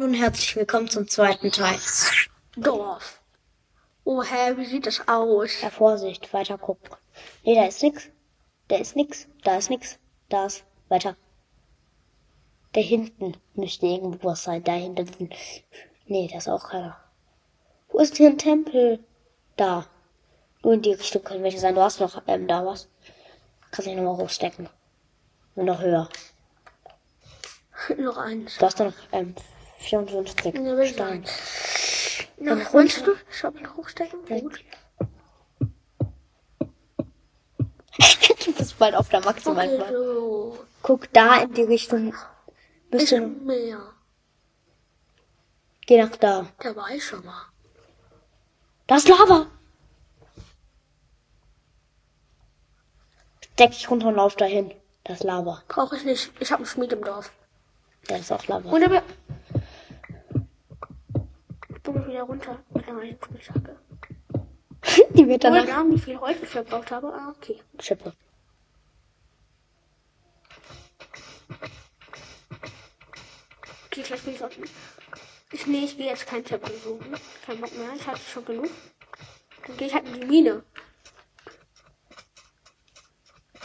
Moin und herzlich willkommen zum zweiten Teil. Dorf. Oh, hä, wie sieht das aus? Ja, Vorsicht, weiter gucken. Nee, da ist nix. Da ist nix. Da ist nix. Da ist weiter. Da hinten müsste irgendwo was sein. Da hinten. Nee, da ist auch keiner. Wo ist hier ein Tempel? Da. Nur in die Richtung können welche sein. Du hast noch ähm, da was. Kannst dich nochmal hochstecken. Und noch höher. Noch eins. Du hast da noch ähm, 54 Ja. Na, Dann meinst du? Schau mal hochstecken? Ja. Gut. du bist bald auf der maximalen Okay, so. Guck da in die Richtung. Müsste, mehr. geh nach da. Da war ich schon mal. Da ist Lava. Steck dich runter und lauf dahin. Das Lava. Brauche ich nicht. Ich habe einen Schmied im Dorf. Da ist auch Lava. Und wieder runter einer neuen Spitzhacke. die wird danach Namen, wie viel Holz ich verbraucht habe. Ah, okay. Schippe. Okay, vielleicht bin ich auch. Ich, nee, ich gehe jetzt keinen Tempel suchen. Kein Bock mehr. Ich hatte schon genug. Dann gehe ich halt in die Mine.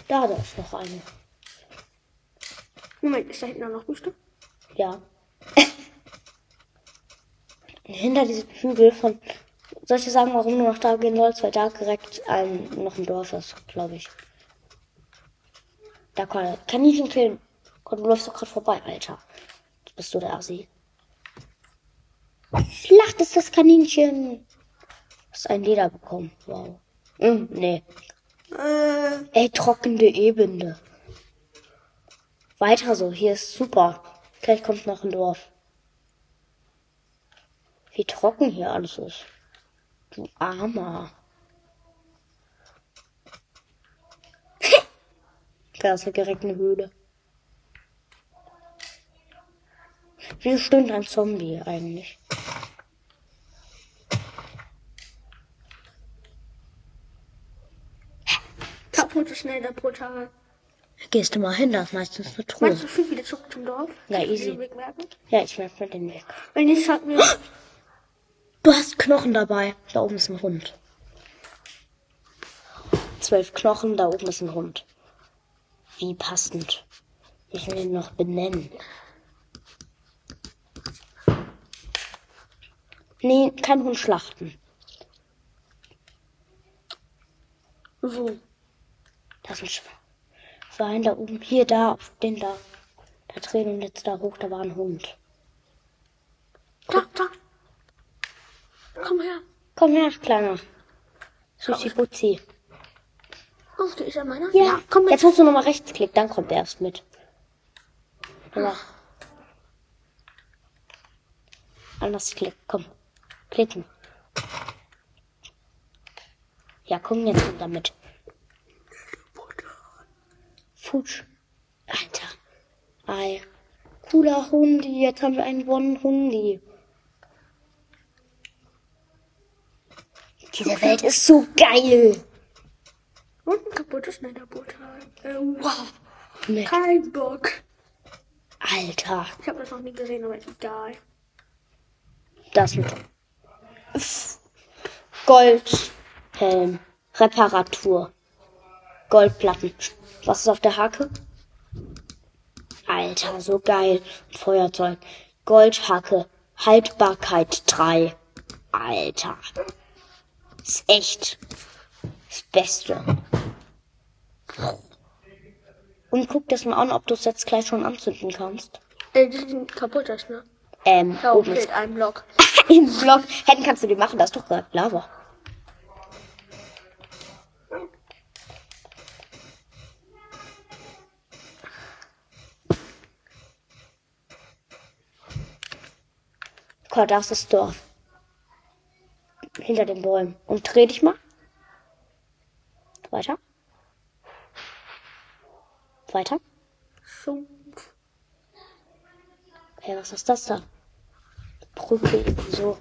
Da, da ist noch eine. Moment, ist da hinten noch ein Stück? Ja. Hinter diesem Hügel von. Soll ich dir sagen, warum du noch da gehen sollst? Weil da direkt ein, noch ein Dorf ist, glaube ich. Da kann, kann ich ihn killen. Gott, du läufst doch gerade vorbei, Alter. Jetzt bist du der Assi. Lacht ist das Kaninchen. Hast ein Leder bekommen. Wow. Hm, nee. Äh, Ey, trockene Ebene. Weiter so, hier ist super. Gleich kommt noch ein Dorf. Wie trocken hier alles ist. Du Armer. da ist direkt eine Höhle. Wie stimmt ein Zombie eigentlich? kaputt schnell der Portal. Gehst du mal hin, da ist meistens eine Truhe. Meinst du viel wieder zurück zum Dorf? Ja, easy. den Weg merken? Ja, ich merke mir den Weg. Wenn nicht, sag mir. Du hast Knochen dabei. Da oben ist ein Hund. Zwölf Knochen, da oben ist ein Hund. Wie passend. Ich will ihn noch benennen. Nee, kein Hund schlachten. Wo? Das ist ein Schwein. Da oben. Hier, da, auf den da. Da drehen und jetzt da hoch, da war ein Hund. Da, da. Komm her. Kleiner. Susi Butzi. Oh, der ist ja meiner. Ja, komm mit. Jetzt musst du nochmal rechts klicken, dann kommt er erst mit. Ja. Anders klicken, komm. Klicken. Ja, komm, jetzt kommt er mit. Futsch. Alter. Ei. Cooler Hundi, jetzt haben wir einen One-Hundi. Diese Welt ist so geil. Und ein kaputtes Netherportal. Äh, wow. Nee. Kein Bock. Alter. Ich habe das noch nie gesehen, aber ist egal. Das mit Goldhelm. Reparatur. Goldplatten. Was ist auf der Hacke? Alter, so geil. Feuerzeug. Goldhacke. Haltbarkeit 3. Alter. Ist echt das Beste. Und guck das mal an, ob du es jetzt gleich schon anzünden kannst. Äh, die sind kaputt, das, ne? Ähm, Ja, oben okay, ist in einem Block. Im Block. Hätten kannst du die machen, das ist doch gerade Lava. Gott, das ist Dorf. Hinter den Bäumen. Und dreh dich mal. Weiter. Weiter. Sumpf. Hey, was ist das da? Brücke, so.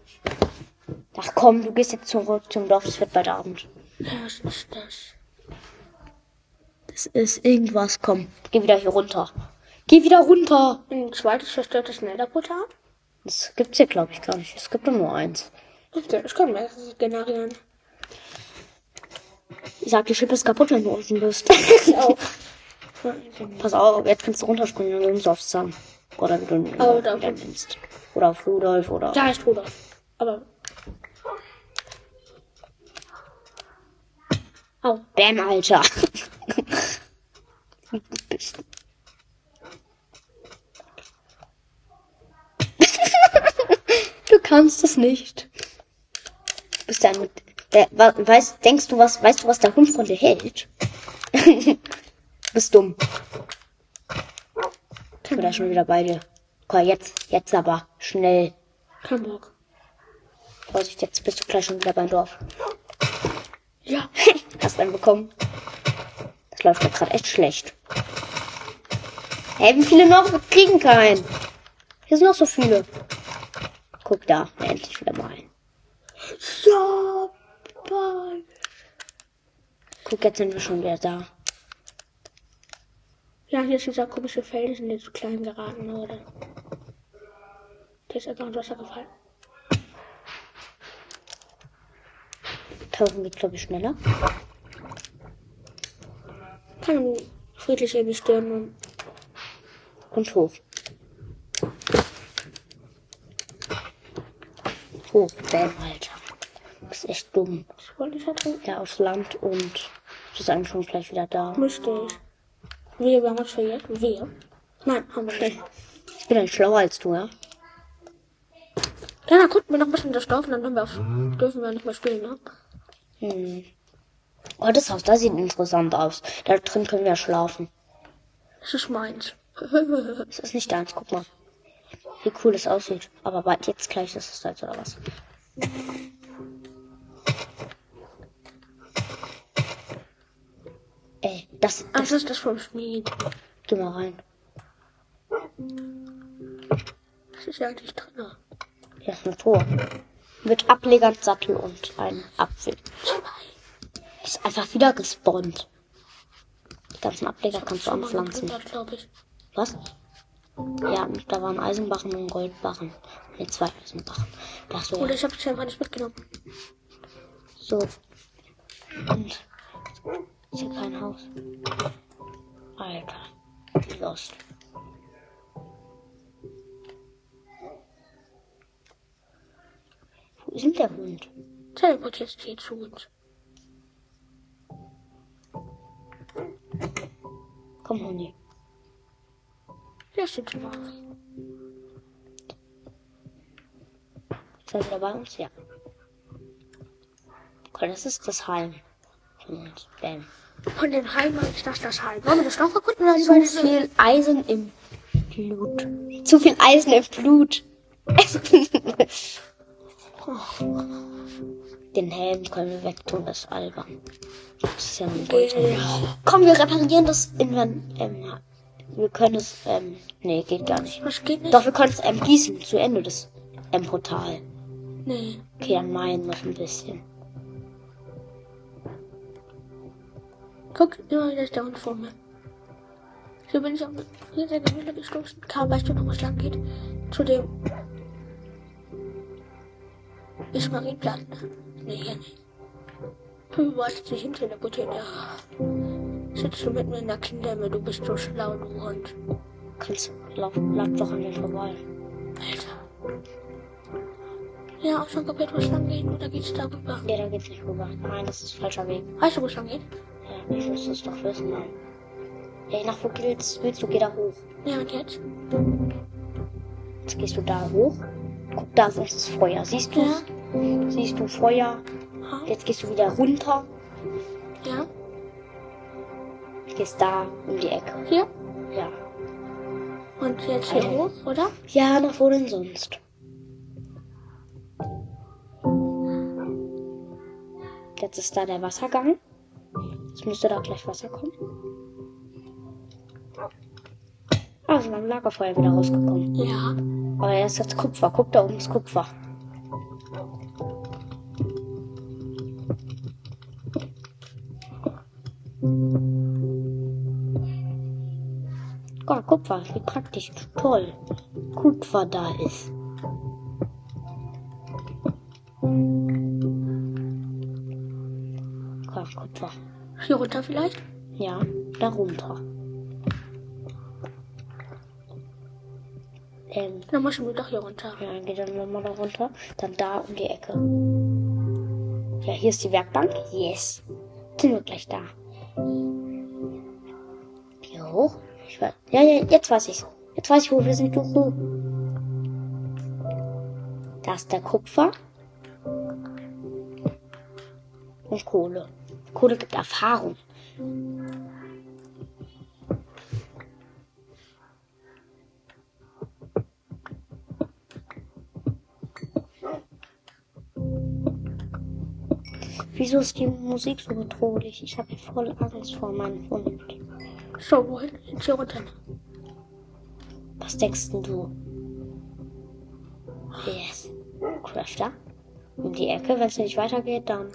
Ach komm, du gehst jetzt zurück zum Dorf, es wird bald Abend. Was ist das? Das ist irgendwas, komm. Geh wieder hier runter. Geh wieder runter. Ein zweites zerstörtes Netherportal? Das gibt's hier, glaube ich, gar nicht. Es gibt nur eins. Ich kann mehrere generieren. Ich sag, die Chip ist kaputt, wenn du unten bist. Auch. Pass auf, jetzt kannst du runterspringen und uns aufs Sam. Oder wie du ihn Oh, wieder nennst. Oder auf Rudolf oder. Da ist Rudolf. Aber. Au. Bam, Alter. Bist. du kannst es nicht. Du bist ein. Der, wa- weißt, denkst du was, weißt du, was der Hund von dir hält? du bist dumm. Ich bin da schon wieder bei dir. Okay, jetzt, jetzt aber. Schnell. Kein Bock. Vorsicht, jetzt bist du gleich schon wieder beim Dorf. Ja. Hast einen bekommen. Das läuft ja gerade echt schlecht. Hey, wie viele noch? Wir kriegen keinen. Hier sind noch so viele. Guck da, endlich wieder mal ein. Ja. Guck, jetzt sind wir schon wieder da. Ja, hier ist dieser komische Feld, in den zu klein geraten wurde. Der ist einfach ins Wasser gefallen. Tauchen geht, glaube ich, schneller. Kann friedlich in die Stirn und Und hoch. Hoch, Bam, Alter. Du bist echt dumm. was wollte ich da tun? Ja, aufs Land und du bist eigentlich schon gleich wieder da. Müsste ich. Wir, wir haben uns verjährt. Wir? Nein, haben wir nicht. Ich bin dann schlauer als du, ja? Ja, dann gucken wir noch ein bisschen das Dorf und dann haben wir auf, dürfen wir nicht mehr spielen, ne? Hm. Oh, das Haus, da sieht interessant aus. Da drin können wir schlafen. Das ist meins. Das ist nicht deins, guck mal. Wie cool es aussieht. Aber bald jetzt gleich ist es deins, oder was? Das, Ach, das, das ist das vom Schmied. geh mal rein. Das ist ja eigentlich drin. Hier ist ein Tor. Mit Ablegern, Sattel und ein Apfel. Ist einfach wieder gespawnt. Die ganzen Ableger kannst du anpflanzen. glaube ich. Was? Ja, da waren Eisenbarren und Goldbarren. Ne, zwei Eisenbarren. Ach so, Oder ich habe es einfach nicht mitgenommen. so. Und ist hier kein Haus. Alter. Lost. Wo ist denn der Hund? Teleportiert hier zu uns. Komm, Hundi. Der steht schon auf. Ist er bei uns? Ja. Okay, das ist das Heim. Von uns. Bam. Von den Heim ist das das Heim. Wollen wir das noch erkunden oder Zu viel Eisen im Blut. Zu viel Eisen im Blut. Den Helm können wir wegtun, das ist albern. Das ist ja ein Gold. Komm, wir reparieren das Invent. Ähm, wir können es. Ähm, nee, geht gar nicht. Was geht nicht? Doch, wir können es ähm, gießen zu Ende des ähm, Portal. Nee. Okay, dann meinen noch ein bisschen. Guck, immer wieder ist der Hund vor mir. Hier bin ich auf hier der Gemüse gestoßen. Karl, weißt du noch, was lang geht? Zu dem. Ist Marienplatz. Nee, hier nicht. Du wolltest dich hin teleportieren, ja. Sitzt du mitten in der Kindemme, du bist so schlau, du Hund. Kannst, lauf, lauf doch an mir vorbei. Alter. Ja, auch schon kapiert, wo es lang geht, oder geht's da rüber? Ja, da geht's nicht rüber. Nein, das ist falscher Weg. Weißt du, wo es lang geht? Ich muss es doch wissen, Mann. Ey, nach wo willst, willst du? Geh da hoch. Ja, und jetzt? Jetzt gehst du da hoch. Guck, da ist das Feuer. Siehst du Ja. Siehst du Feuer? Ha? Jetzt gehst du wieder runter. Ja? Gehst da um die Ecke. Hier? Ja. Und jetzt hier Alter. hoch, oder? Ja, nach wo denn sonst? Jetzt ist da der Wassergang. Jetzt müsste da gleich Wasser kommen. Ah, ist mein Lagerfeuer wieder rausgekommen. Ja. Aber er ist jetzt Kupfer. Guck da oben ist Kupfer. Oh, Kupfer, wie praktisch. Toll. Kupfer da ist. Oh, Kupfer. Hier runter vielleicht? Ja, darunter. Ähm, Dann müssen wir doch hier runter. ja, dann geht dann nochmal da runter. Dann da um die Ecke. Ja, hier ist die Werkbank. Yes. Sind wir gleich da. Hier hoch. Ich weiß. Ja, ja, jetzt weiß ich's. Jetzt weiß ich, wo wir sind. Juhu. Da ist der Kupfer. Und Kohle. Kohle gibt Erfahrung. Wieso ist die Musik so bedrohlich? Ich habe voll Angst vor meinem Hund. So, wohin? Jetzt hier runter. Was denkst denn du? Yes. Crafter. Um die Ecke, wenn es nicht weitergeht, dann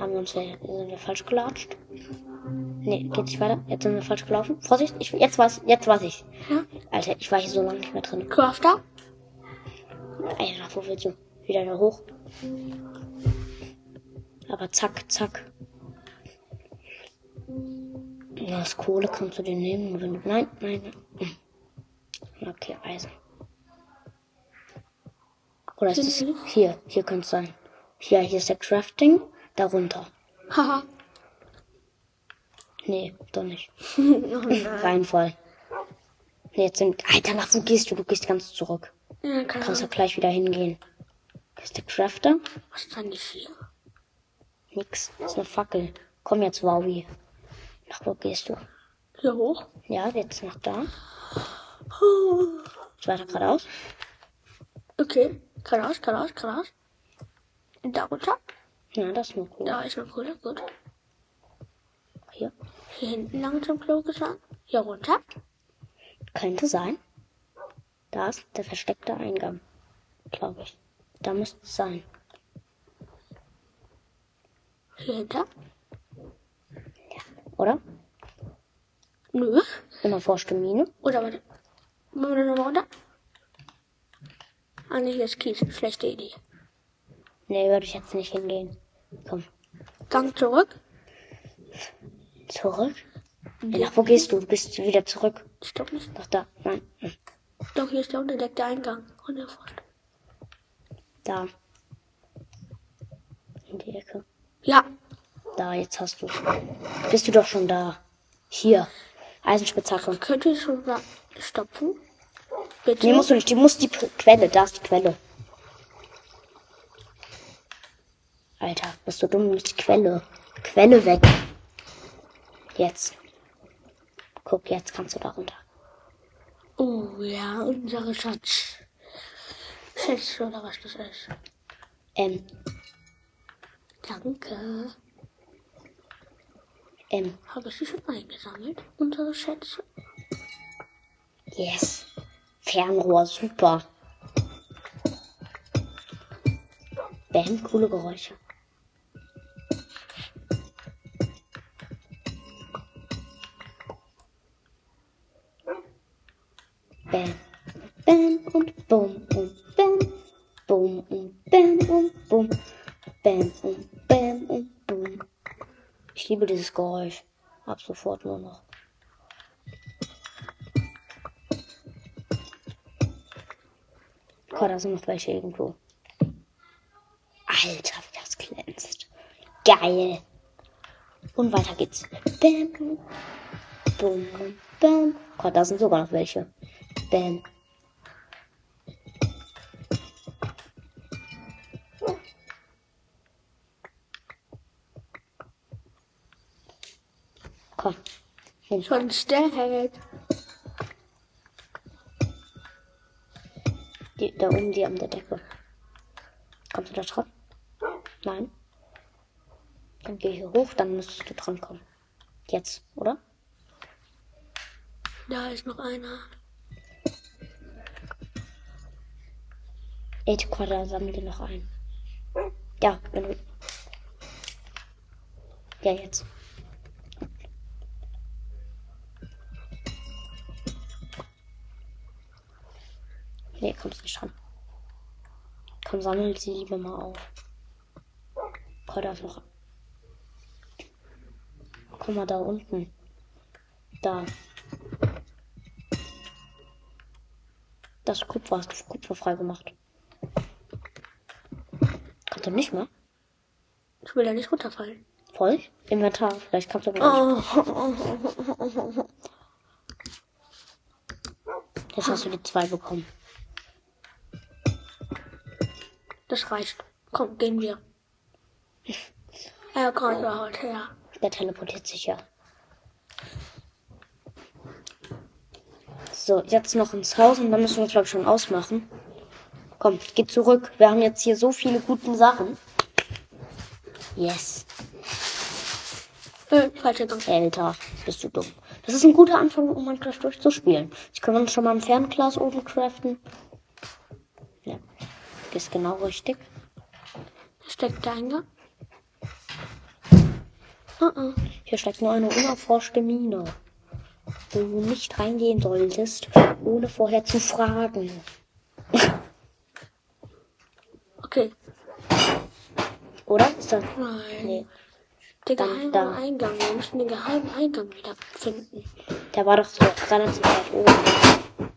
haben wir uns ja, sind wir falsch gelatscht. Nee, geht nicht weiter. Jetzt sind wir falsch gelaufen. Vorsicht, ich, jetzt weiß, jetzt weiß ich. Ja. Alter, ich war hier so lange nicht mehr drin. Crafter? Alter, wo willst du? Wieder da hoch. Aber zack, zack. Das Kohle kannst du dir nehmen, wenn du. Nein, nein, nein. Hm. Okay, Eisen. Oder ist es. Hier, hier könnte es sein. Hier, hier ist der Crafting. Darunter. Haha. Nee, doch nicht. oh nein. Reinfall. Nee, jetzt sind. Alter, nach wo gehst du? Du gehst ganz zurück. Ja, keine Kannst Ahnung. gleich wieder hingehen. Ist der Crafter. Was ist denn hier? Nix. Das ist eine Fackel. Komm jetzt, Wowie. Nach wo gehst du? Hier hoch? Ja, jetzt nach da. Jetzt weiter geradeaus. Okay. Geradeaus, geradeaus, geradeaus. Und da runter? Ja, das ist nur cool. Da ist noch Kohle. Gut. Hier. Hier hinten lang zum Klo gesagt. Hier runter. Könnte sein. Da ist der versteckte Eingang. Glaube ich. Da müsste es sein. Hier hinter. Oder? Nö. Immer forschte Mine. Oder warte. Machen wir nochmal runter? Ah, nee, hier ist Kies. Schlechte Idee. Nee, würde ich jetzt nicht hingehen. Komm. Gang zurück. Zurück? Ja, nach wo gehst du? Du bist wieder zurück. Stopp nicht. Nach da. Nein. Hm. Doch, hier ist der unentdeckte Eingang. Der Fort. Da. In die Ecke. Ja. Da, jetzt hast du Bist du doch schon da. Hier. Eisenspitzhacke. Könnt ihr schon mal stopfen? Bitte? Nee, musst du nicht. Die muss die Quelle. Da ist die Quelle. Alter, bist du dumm? Die Quelle. Quelle weg. Jetzt. Guck, jetzt kannst du da runter. Oh ja, unsere Schatz. Schätze oder was das ist. Ähm, Danke. ähm, Habe ich sie schon eingesammelt? Unsere Schätze? yes. Fernrohr, super. Bam, coole Geräusche. Geräusch. Ab sofort nur noch. Gott, da sind noch welche irgendwo. Alter, wie das glänzt. Geil. Und weiter geht's. Bam. Bum. Bam. Gott, da sind sogar noch welche. Bam. Komm. Hin. Schon stellt. Die, da oben, die an der Decke. Kommst du da dran? Nein. Dann geh hier hoch, dann müsstest du dran kommen. Jetzt, oder? Da ist noch einer. Eight Quadrat sammel dir noch ein. Ja, wenn du. Ja, jetzt. Nee, kommst nicht ran. Komm, sammel sie lieber mal auf. Gott, da ist noch. guck mal da unten. Da. Das Kupfer hast du Kupfer frei gemacht. Kannst du nicht mehr? Ich will ja nicht runterfallen. Voll? Inventar. Vielleicht kannst du aber nicht. Oh. Jetzt hast du die zwei bekommen. Das reicht. Komm, gehen wir. Er kommt ja heute her. Der teleportiert sich ja. So, jetzt noch ins Haus und dann müssen wir uns, glaube ich, schon ausmachen. Komm, geh zurück. Wir haben jetzt hier so viele gute Sachen. Yes. Äh, falscher Gang. Alter, bist du dumm. Das ist ein guter Anfang, um Minecraft durchzuspielen. Jetzt können wir uns schon mal ein Fernglas oben craften. Ist genau richtig. Steckt der Eingang? Uh -uh. Hier steckt nur eine unerforschte Mine, wo du nicht reingehen solltest, ohne vorher zu fragen. Okay. Oder? Ist das? Nein. Nee. Der geheime da. Eingang. Wir müssen den geheimen Eingang wieder finden. Der war doch so relativ weit oben.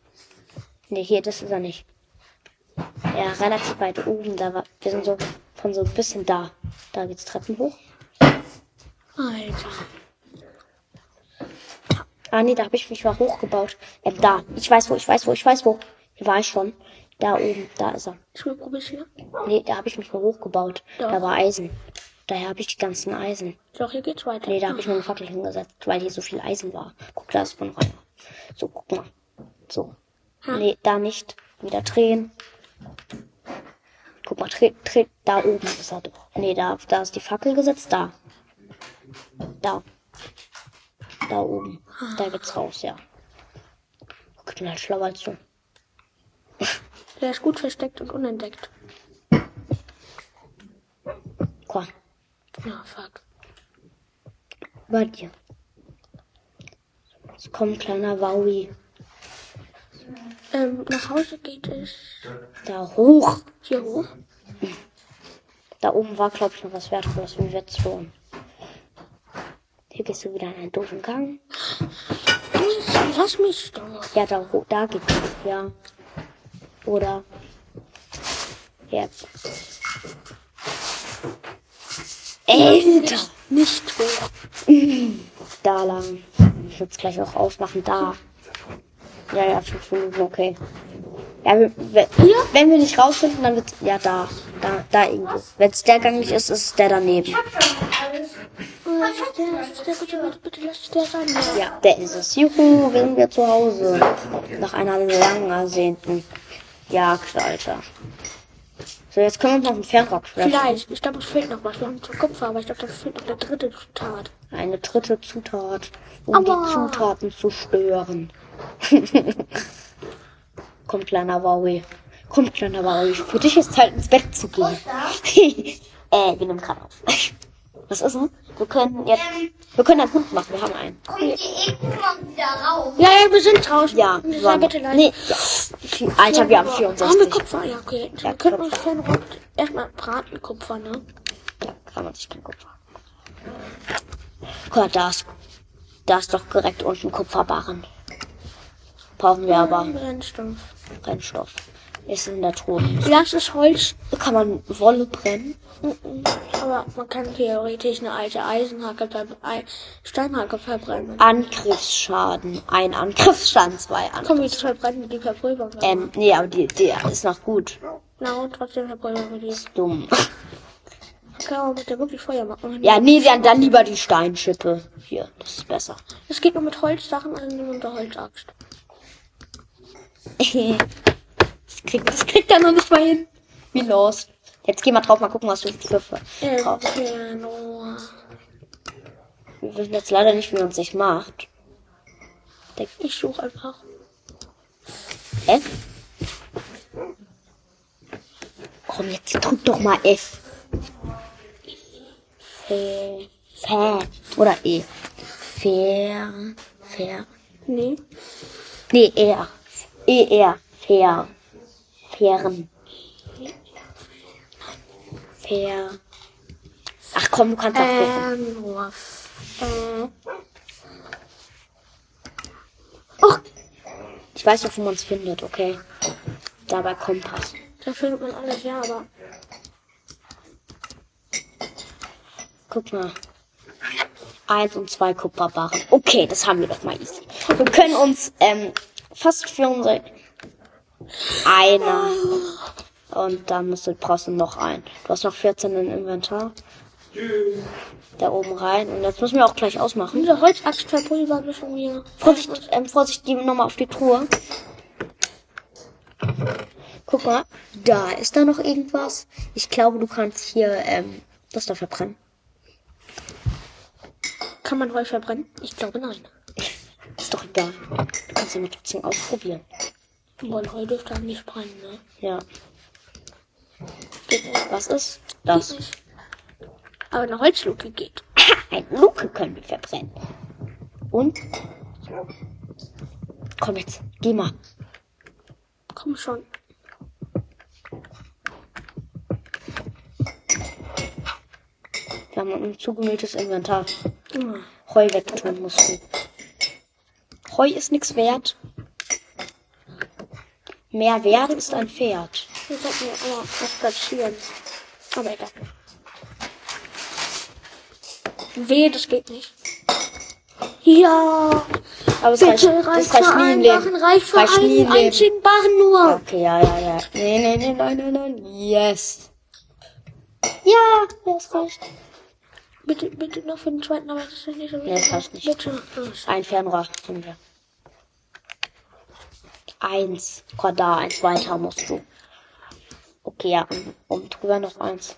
Nee, hier, das ist er nicht. Ja, relativ weit oben. Da war, wir sind so von so ein bisschen da. Da geht's Treppen hoch. Alter. Ah, nee, da habe ich mich mal hochgebaut. Ähm, da. Ich weiß wo, ich weiß wo, ich weiß wo. Hier war ich schon. Da oben, da ist er. Hier. Nee, da habe ich mich mal hochgebaut. Doch. Da war Eisen. Daher habe ich die ganzen Eisen. Doch, hier geht's weiter. Nee, da habe ich mir eine Fackel hingesetzt, weil hier so viel Eisen war. Guck, da ist von rein. So, guck mal. So. Ha. Nee, da nicht. Wieder drehen. Guck mal, dreh, dreh. Da oben ist er doch. Nee, da, da ist die Fackel gesetzt. Da. Da. Da oben. Da geht's raus, ja. Ich bin halt schlauer als du. Der ist gut versteckt und unentdeckt. Komm, Na, fuck. bei dir. Jetzt kommt kleiner Wowie. Ähm, nach Hause geht es Da hoch. hier hoch. Da oben war, glaube ich, noch was Wertvolles wie Wetzlohn. Hier gehst du wieder in einen doofen Gang. Lass mich doch. Ja, da, da geht's. Ja. Oder. Jetzt. Alter! Nicht hoch. Da lang. Ich würde es gleich auch ausmachen. Da. Ja, ja, fünf Minuten, okay. Ja, wir, wir, wenn wir nicht rausfinden, dann wird Ja, da. Da, da irgendwo. Wenn es der Gang nicht ist, ist es der daneben. Ja. Der ist es. Juhu, wir sind wieder zu Hause. Nach einer lang ersehnten Jagd, Alter. So, jetzt können wir uns noch einen Fernrock craften. Vielleicht. Ich glaube, es fehlt noch was. Wir haben zwar Kupfer, aber ich glaube, da fehlt noch der dritte Zutat. Eine dritte Zutat, um Aua. die Zutaten zu stören. Komm, kleiner Wowie. Komm, kleiner Wowie. Für dich ist Zeit, ins Bett zu gehen. äh, wir nehmen gerade auf. Was ist denn? Wir können jetzt, wir können einen Hund machen. Wir haben einen. Kommt ihr irgendwann wieder raus? Ja, ja, wir sind draußen. Ja, wir bitte leise. Nee, ja. Vier- Alter, wir haben Haben wir 64. Kupfer? Ja, okay. Ja, wir können uns Kupfer. Fernrock erstmal braten, Kupfer, ne? Ja, kann man sich kein Kupfer. Guck mal, da ist, da ist doch direkt unten Kupferbarren. Brauchen wir aber Brennstoff. Brennstoff. Ist in der Truhe. Lass es Holz. Kann man Wolle brennen? Aber man kann theoretisch eine alte Eisenhacke, Steinhacke verbrennen. Angriffsschaden. Ein Angriffsschaden, zwei Angriffsschaden. Komm, wir verbrennen die verpulvern. wir. Ähm, nee, aber die, die ist noch gut. Na und trotzdem verpulvern wir die. Dumm. Kann man mit der wirklich Feuer machen. Ja, nee, dann, dann lieber die Steinschippe. Hier, das ist besser. Es geht nur mit Holzsachen, also nur mit der Holzaxt. das, kriegt, das kriegt er noch nicht mal hin. Wie los? Jetzt geh mal drauf, mal gucken, was du für, Äh, drauf. Wir wissen jetzt leider nicht, wie man sich macht. Ich suche einfach. F? Komm, jetzt drück doch mal F. F. F. Oder E. Fair. Fair. Nee. Nee, R. E, R. Fair. Fairen. Fair. Ach komm, du kannst auch. Ähm, Äh, Oh! Ich weiß noch, wo man es findet, okay? Da bei Kompass. da findet man alles, ja, aber. Guck mal. Eins und zwei Kupferbarren. Okay, das haben wir doch mal easy. Wir können uns ähm, fast für unsere einer. Und dann musst du, brauchst du noch einen. Du hast noch 14 im Inventar. Da oben rein. Und jetzt müssen wir auch gleich ausmachen. Diese Holzaxt verpulvert ist von mir. Vorsicht, ähm, Vorsicht, gehen wir nochmal auf die Truhe. Guck mal, da ist da noch irgendwas. Ich glaube, du kannst hier ähm, das da verbrennen. Kann man Heu verbrennen? Ich glaube nein. Ist doch egal. Du kannst ja mal trotzdem ausprobieren. Weil Heu dürfte nicht brennen, ne? Ja. Geht nicht. Was ist das? Geht nicht. Aber eine Holzluke geht. Ein Luke können wir verbrennen. Und? Komm jetzt, geh mal. Komm schon. Wir haben ein zugemülltes Inventar. Heu wegtun musst du. Heu ist nichts wert. Mehr wert ist ein Pferd. Wir sollten ja immer was platzieren. Aber egal. Weh, das geht nicht. Ja. Aber es Bitte reicht, reicht das reicht nie im Leben. Barren, reicht für Reicht nie einen Leben. einzigen Barren nur. Okay, ja, ja, ja. Nee, nee, nee, nein, nein, nein. Yes. Ja, es reicht. Bitte, bitte noch für den zweiten, aber das ist nicht so Nee, das reicht nicht. Bitte. Ein Fernrohr haben wir. Eins. Da, eins weiter musst du. Okay, ja, und, und drüber noch eins.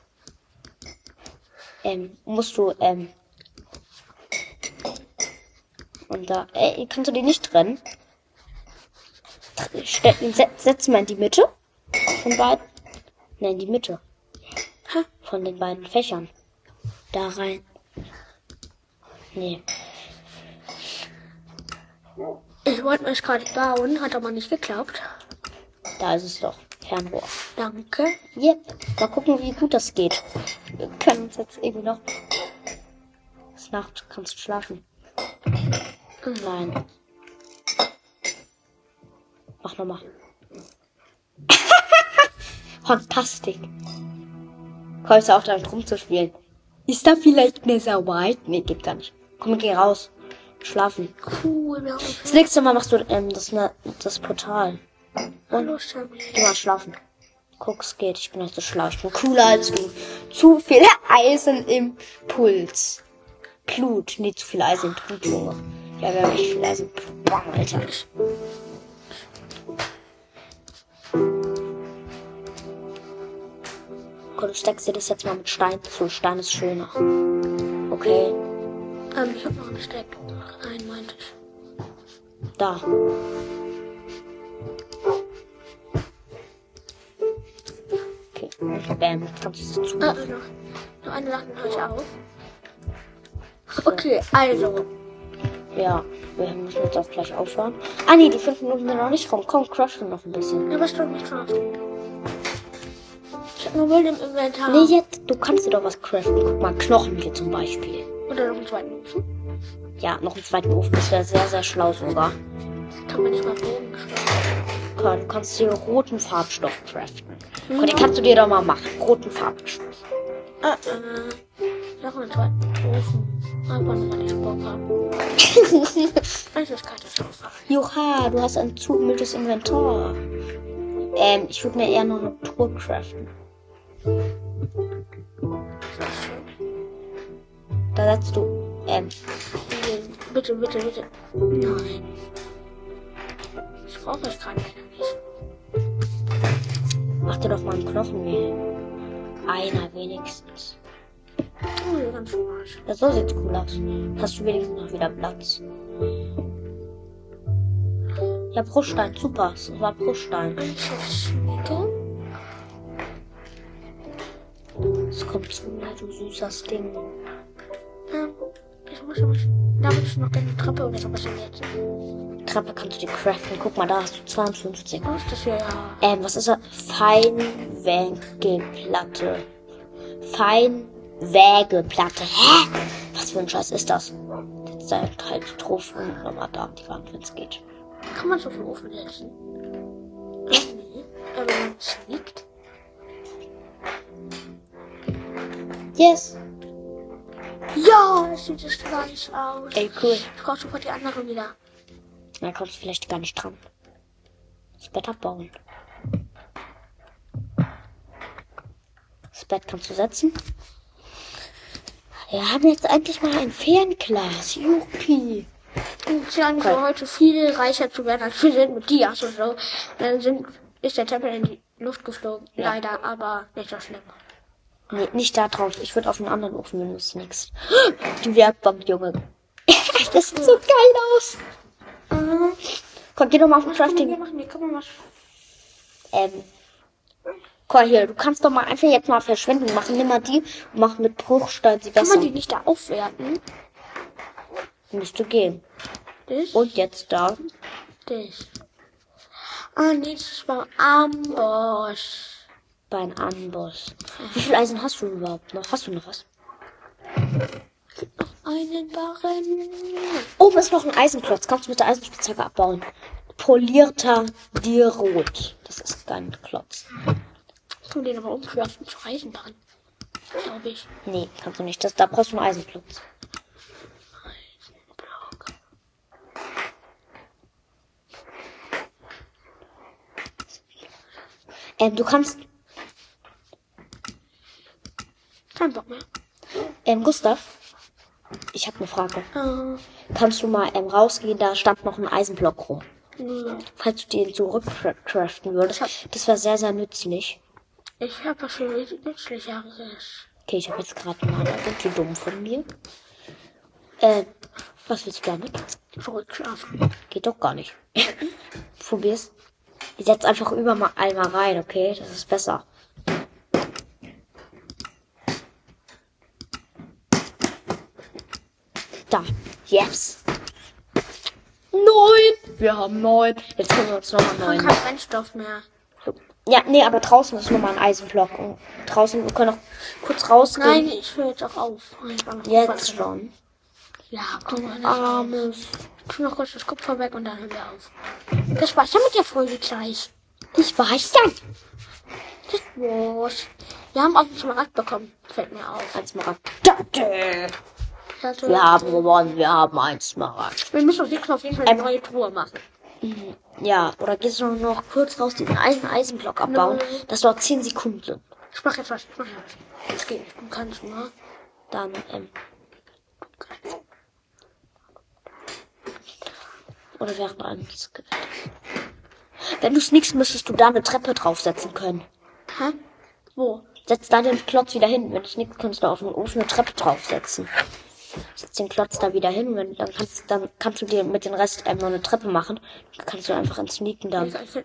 Ähm, musst du, ähm. Und da, äh, kannst du die nicht trennen? Stell, se- setz mal in die Mitte von beiden. Nein, in die Mitte. Hä? Von den beiden Fächern. Da rein. Nee. Ich wollte es gerade bauen, hat aber nicht geklappt. Da ist es doch. Fernrohr. Danke. Yep. Mal gucken, wie gut das geht. Wir können uns jetzt irgendwie noch. Es ist Nacht, kannst du schlafen. Nein. Mach nochmal. Fantastisch. Kommst du auch damit rumzuspielen? Ist da vielleicht eine Sauerheit? Nee, geht gar nicht. Komm, geh raus. Schlafen. Cool, wir haben Das nächste Mal machst du ähm, das, ne, das Portal. Hallo, Sammy. Geh mal schlafen. Guck, es geht. Ich bin halt so schlau. Ich bin cooler als du. Zu viel Eisen im Puls. Blut. Nee, zu viel Eisen im Blut, Junge. Ja, wir haben echt viel Eisen. Boah, Alter. Komm, du steckst dir das jetzt mal mit Stein zu. Stein ist schöner. Okay, Ähm, ich hab noch einen Steck. Einen meinte ich. da. Okay, bam. Kannst du es zu. Ah, noch, noch eine Sache höre ich auf. Okay, also. Ja, wir müssen jetzt auch gleich aufhören. Ah nee, die fünf Minuten sind noch nicht rum. Komm, craften noch ein bisschen. Ja, was du nicht drauf? Ich hab nur Bild im Inventar. Nee, jetzt, du kannst dir doch was craften. Guck mal, Knochen hier zum Beispiel. Oder noch einen zweiten Ofen. Ja, noch einen zweiten Ofen. Das wäre sehr, sehr schlau sogar. Kann man nicht mal Bogen. Komm, du kannst dir roten Farbstoff craften. Komm, den kannst du dir doch mal machen. Roten Farbstoff. Ah, äh. Noch einen zweiten Ofen. Einfach nur, weil ich Bock habe. Es ist Katastrophe. Joha, du hast ein zugemülltes Inventar. Ähm, ich würde mir eher noch eine Truhe craften. Da setzt du, ähm, Nee, Bitte, bitte, bitte. Nein. Ich brauche es gerade nicht. mach dir doch mal einen Knochenmehl. Einer wenigstens. Oh, ganz. Ja, so sieht's cool aus. Hast du wenigstens noch wieder Platz. Ja, Bruchstein, super. Das war Bruchstein. Ein Schutzschmiede. Es kommt zu mir, du süßes Ding. Aber. Da muss ich noch eine Treppe oder sowas hin jetzt. Treppe kannst du dir craften. Guck mal, da hast du 52. Was ist das hier? Ja. Ähm, was ist das? Feinwägeplatte. Feinwägeplatte. Hä? Was für ein Scheiß ist das? Jetzt halt halt drauf und nochmal da an die Wand, wenn es geht. Kann man so viel Ofen setzen? nee. Aber man sneakt. Yes. Ja, das sieht jetzt gleich aus. Ey, cool. Ich brauche sofort die andere wieder. Da kommst du vielleicht gar nicht dran. Das Bett abbauen. Das Bett kannst du setzen. Wir haben jetzt endlich mal ein Fernglas. Juppie. Und es ist so heute viel reicher zu werden, als wir sind mit Dias und so. Dann sind, ist der Tempel in die Luft geflogen. Ja. Leider, aber nicht so schlimm. Nee, nicht da drauf. Ich würde auf einen anderen Ofen, wenn es nix. Die Werkbank, Junge. das sieht so geil aus. Komm, geh doch mal auf den können wir Crafting. machen? Hier kann man was. Ähm. Komm hier, du kannst doch mal einfach jetzt mal Verschwendung machen. Nimm mal die und mach mit Bruchstein sie Kann besser. man die nicht da aufwerten? Müsste gehen. Das? Und jetzt da. das. Ah, nee, das war Amboss. Bei einem Amboss. Wie viel Eisen hast du überhaupt noch? Hast du noch was? Einen Barren. Oben ist noch ein Eisenklotz. Kannst du mit der Eisenspitzhacke abbauen. Polierter Dirot. Das ist kein Klotz. Kann man den aber umwerfen zu Eisenbahn. Glaube ich. Nee, kannst du nicht. Das, da brauchst du einen Eisenklotz. Ähm, du kannst. Kein Bock mehr. Ähm, Gustav. Ich habe eine Frage. Äh, Kannst du mal ähm, rausgehen? Da stand noch ein Eisenblock rum. nö. Falls du den zurückcraften würdest. Das wäre sehr, sehr nützlich. Ich habe was viel nützlicheres. Okay, ich habe jetzt gerade mal Wie dumm von mir. Äh, was willst du damit? Zurückschlafen. Geht doch gar nicht. Probier's. Ich setz einfach über mal einmal rein, okay? Das ist besser. Da. Yes. Neun. Wir haben neun. Jetzt können wir uns nochmal neun. kein Brennstoff mehr. Ja, nee, aber draußen ist nochmal ein Eisenblock. Und draußen, wir können noch kurz rausgehen. Nein, ich höre jetzt auch auf. Ich Jetzt schon. Ja, komm mal. Armes. Ich tu noch kurz das Kupfer weg und dann hören wir auf. Das war's ja mit der Folge gleich. Ich weiß ja. Das war's. Wir haben auch einen Smaragd bekommen. Fällt mir auf. Ein Smaragd. Date. Also, Wir haben gewonnen, wir haben ein Smaragd. wir müssen auf jeden Fall eine Ähm, neue Truhe machen. Ja, oder gehst du noch kurz raus, diesen einen Eisenblock abbauen? Nein. Das dauert 10 Sekunden. Ich mach jetzt was. Ich mach jetzt was. Das geht nicht. Du kannst nur. Dann, ähm. Oder während Gewalt. Wenn du sneakst, müsstest du da eine Treppe draufsetzen können. Hä? Wo? Setz da den Klotz wieder hin. Wenn du sneakst, kannst du auf den Ofen eine Treppe draufsetzen. Setz den Klotz da wieder hin, wenn, dann kannst, dann kannst du dir mit dem Rest noch eine Treppe machen. Dann kannst du einfach ins Sneaken ich-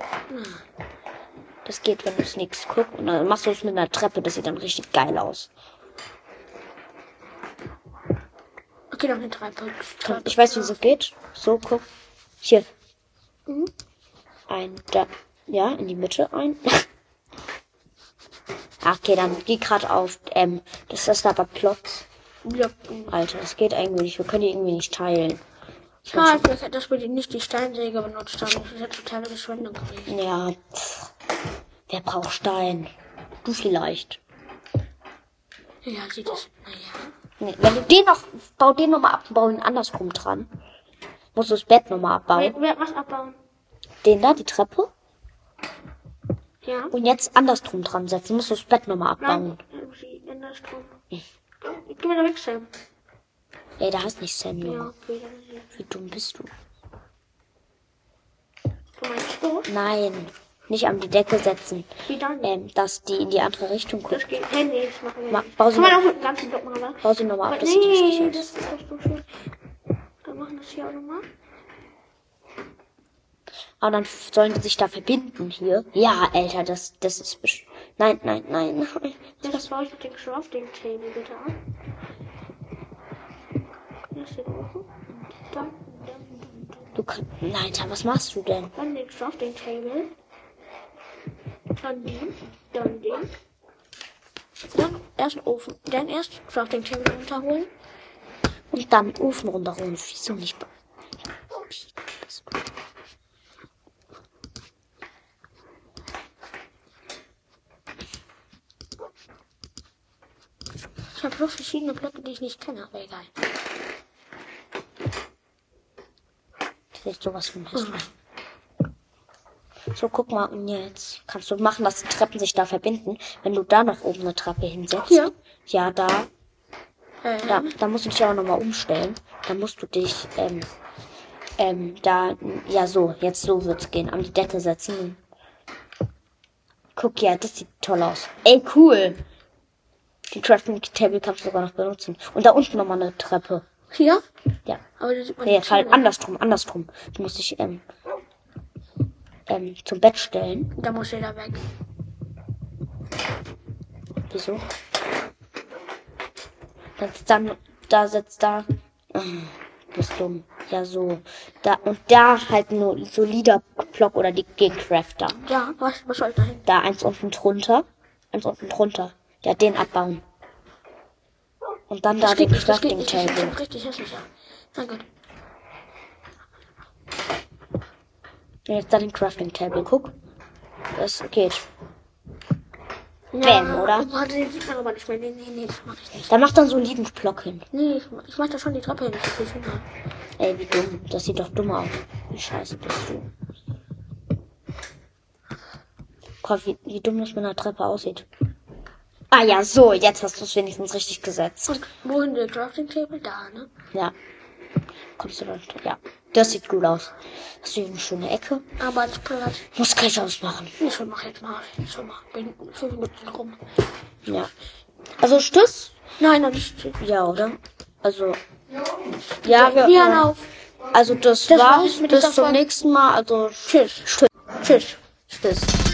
Das geht, wenn du sneakst. Guck, und dann machst du es mit einer Treppe. Das sieht dann richtig geil aus. Okay, noch eine Treppe. Komm, ich weiß, wie es geht. So, guck. Hier. Mhm. Ein, da. Ja, in die Mitte ein. Ach, okay, dann geh grad auf. Ähm, das ist aber Klotz. Ja. Alter, das geht irgendwie nicht. Wir können die irgendwie nicht teilen. Schade, dass wir die nicht die Steinsäge benutzt haben. Das ist ja totale Verschwendung gewesen. Ja. pff. Wer braucht Stein? Du vielleicht. Ja, sieht das. Naja. Nee, wenn du den noch, bau den nochmal ab, bau ihn andersrum dran. Musst du das Bett nochmal abbauen. Wer, wer was abbauen? Den da, die Treppe. Ja. Und jetzt andersrum dran setzen. Musst du das Bett nochmal abbauen. Nein, andersrum. Geh da weg, Sam. Ey, da hast nicht Sam, Junge. Ja, okay, Wie dumm bist du? Du meinst so? Nein, nicht an die Decke setzen. Wie dann? Ähm, dass die in die andere Richtung guckt. Das geht. Hey, nee, das machen wir Ma- nicht. bau sie Kann man mal- auch mit dem ganzen Block machen, oder? Bau sie nochmal ab, das sieht nee, richtig das aus. ist doch so schön. Dann machen wir das hier auch nochmal. Aber dann sollen die sich da verbinden hier. Ja, Alter, das, das ist besch Nein, nein, nein, nein. Ja, das baue ich mit dem Crafting Table bitte. Das dann. Du kannst. Nein, Alter, was machst du denn? Dann den Crafting Table. Dann den. Dann den. Dann erst den Ofen. Dann erst Crafting Table runterholen. Und dann Ofen rundherum. Wieso nicht? Ich habe so verschiedene Blöcke, die ich nicht kenne, aber egal. Ist sowas von hässlich. So, guck mal, und jetzt kannst du machen, dass die Treppen sich da verbinden. Wenn du da noch oben eine Treppe hinsetzt. Hier? Ja, da. Äh, Da, da musst du dich auch nochmal umstellen. Da musst du dich, ähm, ähm, da, ja so, jetzt so wird's gehen, an die Decke setzen. Guck, ja, das sieht toll aus. Ey, cool. Die Crafting Table kannst du sogar noch benutzen. Und da unten nochmal eine Treppe. Hier? Ja. Aber das sieht man Nee, halt andersrum, andersrum. Du musst dich, ähm, ähm, zum Bett stellen. Da muss jeder weg. Wieso? Setz dann, da setzt da. Du bist dumm. Ja, so. Da, und da halt nur ein solider Block oder die Crafter. Ja, was, was soll ich da hin? Da eins unten drunter. Eins unten drunter. Ja, den abbauen. Und dann da Das den geht das geht Crafting nicht. Das Table. schon richtig hässlich. Na gut. Ja, Jetzt da den Crafting Table. Guck. Das geht. Ja, Bam, oder? Warte, den sieht man aber nicht mehr. Nee, nee, nee, das mach ich nicht. Da macht dann so einen soliden Block hin. Nee, ich, mach- ich mach da schon die Treppe hin. Das ist super. Ey, wie dumm. Das sieht doch dumm aus. Wie scheiße bist du. Gott, wie, wie dumm das mit einer Treppe aussieht. Ah ja, so, jetzt hast du es wenigstens richtig gesetzt. Und wohin der Crafting Table? Da, ne? Ja. Kommst du dann? Ja. Das sieht gut aus. Hast du hier eine schöne Ecke? Arbeitsplatz. Muss gleich ausmachen. Ich mach jetzt mal. Ich mal. Bin fünf Minuten rum. Ja. Also Stöß? Nein, noch nicht. Ja, oder? Also. Ja, wir, Ja, auf. Also das, Das war's. Bis zum nächsten Mal. Also Tschüss. Tschüss. Tschüss. Tschüss.